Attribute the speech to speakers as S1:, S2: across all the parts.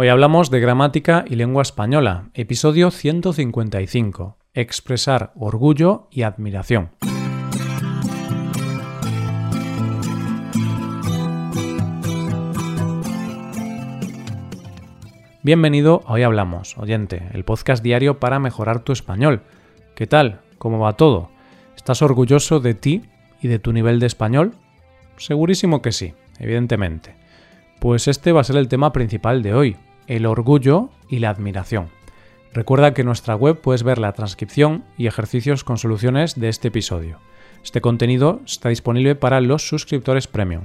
S1: Hoy hablamos de gramática y lengua española, episodio 155, expresar orgullo y admiración. Bienvenido a Hoy Hablamos, oyente, el podcast diario para mejorar tu español. ¿Qué tal? ¿Cómo va todo? ¿Estás orgulloso de ti y de tu nivel de español? Segurísimo que sí, evidentemente. Pues este va a ser el tema principal de hoy, el orgullo y la admiración. Recuerda que en nuestra web puedes ver la transcripción y ejercicios con soluciones de este episodio. Este contenido está disponible para los suscriptores premium.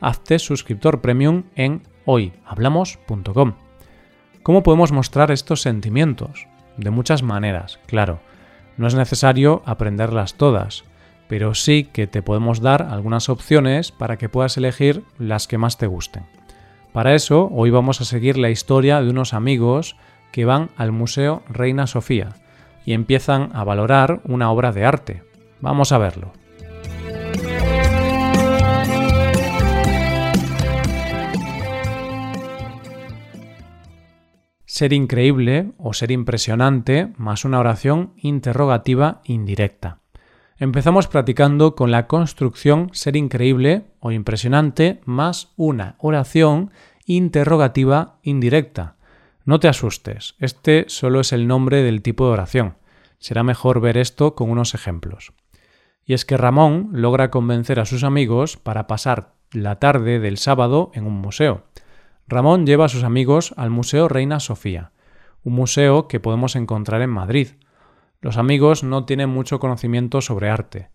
S1: Hazte suscriptor premium en hoyhablamos.com. ¿Cómo podemos mostrar estos sentimientos? De muchas maneras, claro. No es necesario aprenderlas todas, pero sí que te podemos dar algunas opciones para que puedas elegir las que más te gusten. Para eso, hoy vamos a seguir la historia de unos amigos que van al Museo Reina Sofía y empiezan a valorar una obra de arte. Vamos a verlo. Ser increíble o ser impresionante más una oración interrogativa indirecta. Empezamos practicando con la construcción ser increíble o impresionante más una oración interrogativa indirecta. No te asustes, este solo es el nombre del tipo de oración. Será mejor ver esto con unos ejemplos. Y es que Ramón logra convencer a sus amigos para pasar la tarde del sábado en un museo. Ramón lleva a sus amigos al Museo Reina Sofía, un museo que podemos encontrar en Madrid, los amigos no tienen mucho conocimiento sobre arte,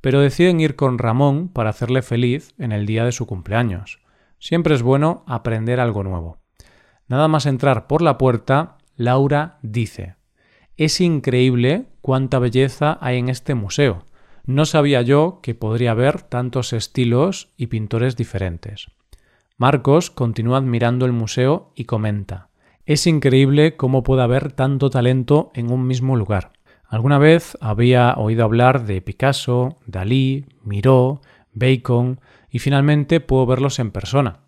S1: pero deciden ir con Ramón para hacerle feliz en el día de su cumpleaños. Siempre es bueno aprender algo nuevo. Nada más entrar por la puerta, Laura dice Es increíble cuánta belleza hay en este museo. No sabía yo que podría haber tantos estilos y pintores diferentes. Marcos continúa admirando el museo y comenta Es increíble cómo puede haber tanto talento en un mismo lugar. Alguna vez había oído hablar de Picasso, Dalí, Miró, Bacon y finalmente puedo verlos en persona.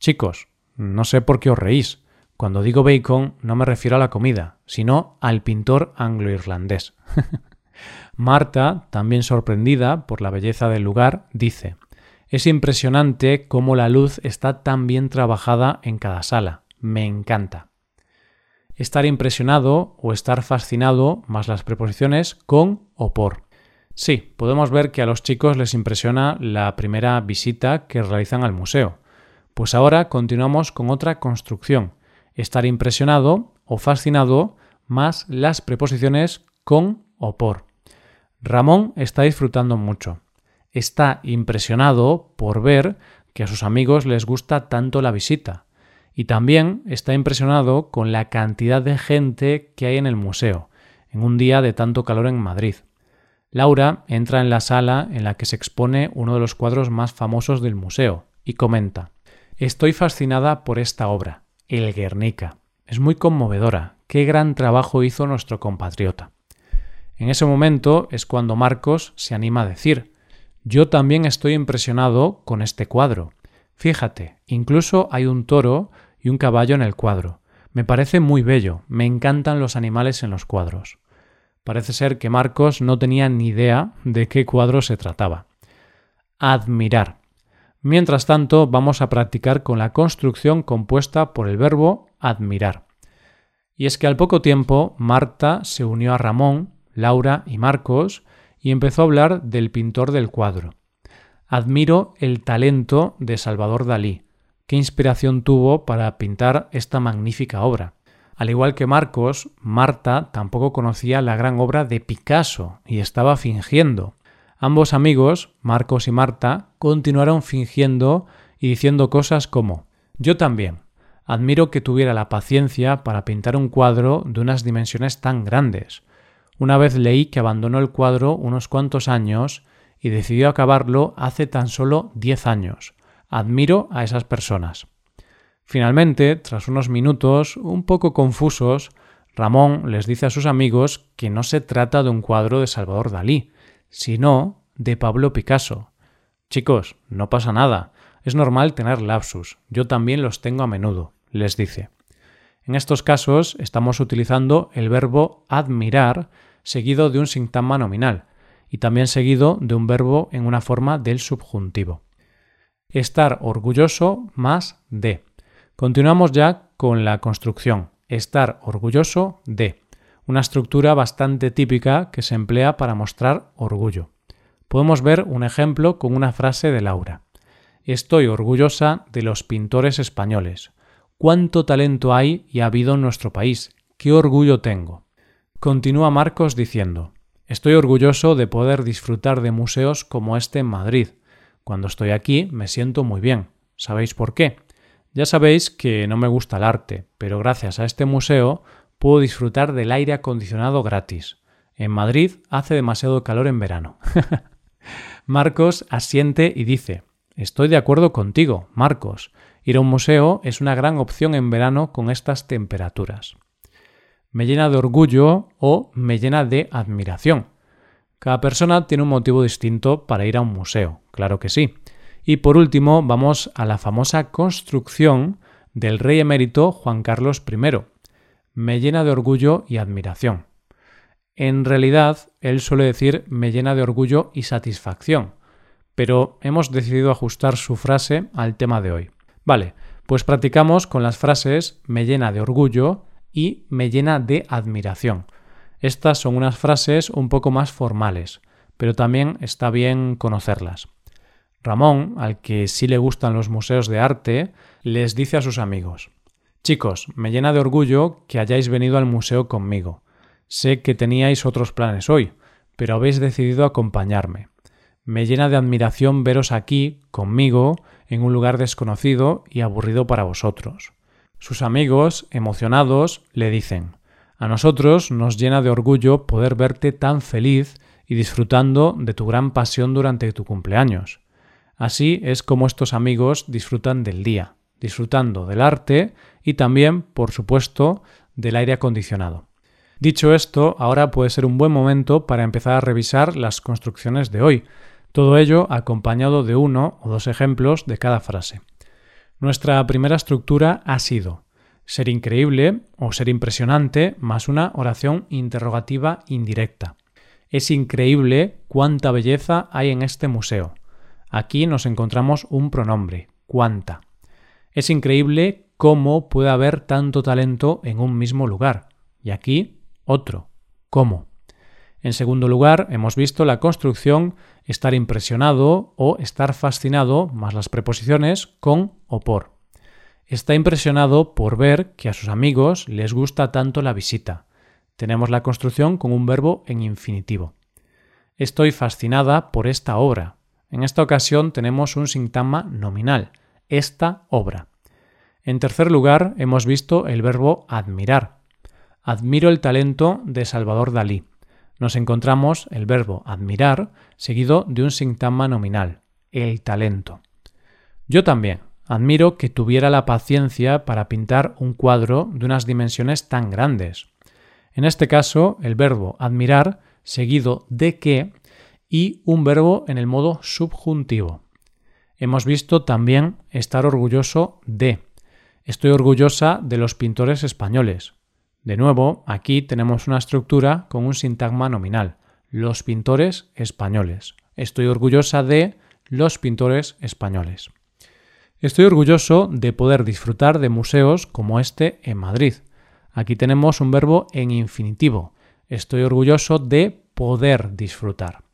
S1: Chicos, no sé por qué os reís. Cuando digo bacon no me refiero a la comida, sino al pintor anglo-irlandés. Marta, también sorprendida por la belleza del lugar, dice Es impresionante cómo la luz está tan bien trabajada en cada sala. Me encanta estar impresionado o estar fascinado más las preposiciones con o por. Sí, podemos ver que a los chicos les impresiona la primera visita que realizan al museo. Pues ahora continuamos con otra construcción, estar impresionado o fascinado más las preposiciones con o por. Ramón está disfrutando mucho. Está impresionado por ver que a sus amigos les gusta tanto la visita y también está impresionado con la cantidad de gente que hay en el museo, en un día de tanto calor en Madrid. Laura entra en la sala en la que se expone uno de los cuadros más famosos del museo y comenta Estoy fascinada por esta obra, El Guernica. Es muy conmovedora. Qué gran trabajo hizo nuestro compatriota. En ese momento es cuando Marcos se anima a decir Yo también estoy impresionado con este cuadro. Fíjate, incluso hay un toro y un caballo en el cuadro. Me parece muy bello, me encantan los animales en los cuadros. Parece ser que Marcos no tenía ni idea de qué cuadro se trataba. Admirar. Mientras tanto, vamos a practicar con la construcción compuesta por el verbo admirar. Y es que al poco tiempo Marta se unió a Ramón, Laura y Marcos y empezó a hablar del pintor del cuadro. Admiro el talento de Salvador Dalí, qué inspiración tuvo para pintar esta magnífica obra. Al igual que Marcos, Marta tampoco conocía la gran obra de Picasso y estaba fingiendo. Ambos amigos, Marcos y Marta, continuaron fingiendo y diciendo cosas como Yo también. Admiro que tuviera la paciencia para pintar un cuadro de unas dimensiones tan grandes. Una vez leí que abandonó el cuadro unos cuantos años y decidió acabarlo hace tan solo diez años. Admiro a esas personas. Finalmente, tras unos minutos un poco confusos, Ramón les dice a sus amigos que no se trata de un cuadro de Salvador Dalí, sino de Pablo Picasso. Chicos, no pasa nada, es normal tener lapsus, yo también los tengo a menudo, les dice. En estos casos estamos utilizando el verbo admirar seguido de un sintagma nominal y también seguido de un verbo en una forma del subjuntivo. Estar orgulloso más de. Continuamos ya con la construcción. Estar orgulloso de. Una estructura bastante típica que se emplea para mostrar orgullo. Podemos ver un ejemplo con una frase de Laura. Estoy orgullosa de los pintores españoles. Cuánto talento hay y ha habido en nuestro país. Qué orgullo tengo. Continúa Marcos diciendo, Estoy orgulloso de poder disfrutar de museos como este en Madrid. Cuando estoy aquí me siento muy bien. ¿Sabéis por qué? Ya sabéis que no me gusta el arte, pero gracias a este museo puedo disfrutar del aire acondicionado gratis. En Madrid hace demasiado calor en verano. Marcos asiente y dice, Estoy de acuerdo contigo, Marcos. Ir a un museo es una gran opción en verano con estas temperaturas. Me llena de orgullo o me llena de admiración. Cada persona tiene un motivo distinto para ir a un museo, claro que sí. Y por último, vamos a la famosa construcción del rey emérito Juan Carlos I. Me llena de orgullo y admiración. En realidad, él suele decir me llena de orgullo y satisfacción, pero hemos decidido ajustar su frase al tema de hoy. Vale, pues practicamos con las frases me llena de orgullo y me llena de admiración. Estas son unas frases un poco más formales, pero también está bien conocerlas. Ramón, al que sí le gustan los museos de arte, les dice a sus amigos Chicos, me llena de orgullo que hayáis venido al museo conmigo. Sé que teníais otros planes hoy, pero habéis decidido acompañarme. Me llena de admiración veros aquí, conmigo, en un lugar desconocido y aburrido para vosotros. Sus amigos, emocionados, le dicen A nosotros nos llena de orgullo poder verte tan feliz y disfrutando de tu gran pasión durante tu cumpleaños. Así es como estos amigos disfrutan del día, disfrutando del arte y también, por supuesto, del aire acondicionado. Dicho esto, ahora puede ser un buen momento para empezar a revisar las construcciones de hoy, todo ello acompañado de uno o dos ejemplos de cada frase. Nuestra primera estructura ha sido ser increíble o ser impresionante más una oración interrogativa indirecta. Es increíble cuánta belleza hay en este museo. Aquí nos encontramos un pronombre, cuánta. Es increíble cómo puede haber tanto talento en un mismo lugar. Y aquí otro, cómo. En segundo lugar, hemos visto la construcción estar impresionado o estar fascinado, más las preposiciones con o por. Está impresionado por ver que a sus amigos les gusta tanto la visita. Tenemos la construcción con un verbo en infinitivo. Estoy fascinada por esta obra. En esta ocasión tenemos un sintagma nominal, esta obra. En tercer lugar, hemos visto el verbo admirar. Admiro el talento de Salvador Dalí nos encontramos el verbo admirar seguido de un sintagma nominal, el talento. Yo también admiro que tuviera la paciencia para pintar un cuadro de unas dimensiones tan grandes. En este caso, el verbo admirar seguido de que y un verbo en el modo subjuntivo. Hemos visto también estar orgulloso de. Estoy orgullosa de los pintores españoles. De nuevo, aquí tenemos una estructura con un sintagma nominal, los pintores españoles. Estoy orgullosa de los pintores españoles. Estoy orgulloso de poder disfrutar de museos como este en Madrid. Aquí tenemos un verbo en infinitivo. Estoy orgulloso de poder disfrutar.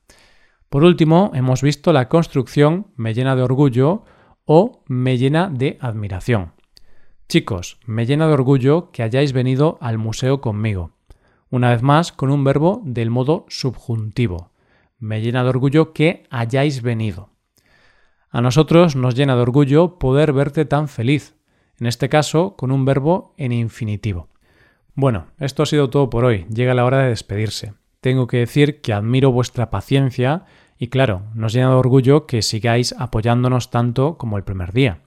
S1: Por último, hemos visto la construcción me llena de orgullo o me llena de admiración. Chicos, me llena de orgullo que hayáis venido al museo conmigo. Una vez más, con un verbo del modo subjuntivo. Me llena de orgullo que hayáis venido. A nosotros nos llena de orgullo poder verte tan feliz, en este caso con un verbo en infinitivo. Bueno, esto ha sido todo por hoy, llega la hora de despedirse. Tengo que decir que admiro vuestra paciencia y claro, nos llena de orgullo que sigáis apoyándonos tanto como el primer día.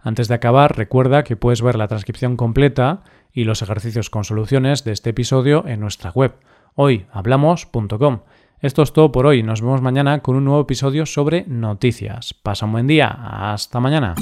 S1: Antes de acabar, recuerda que puedes ver la transcripción completa y los ejercicios con soluciones de este episodio en nuestra web hoyhablamos.com. Esto es todo por hoy. Nos vemos mañana con un nuevo episodio sobre noticias. Pasa un buen día. Hasta mañana.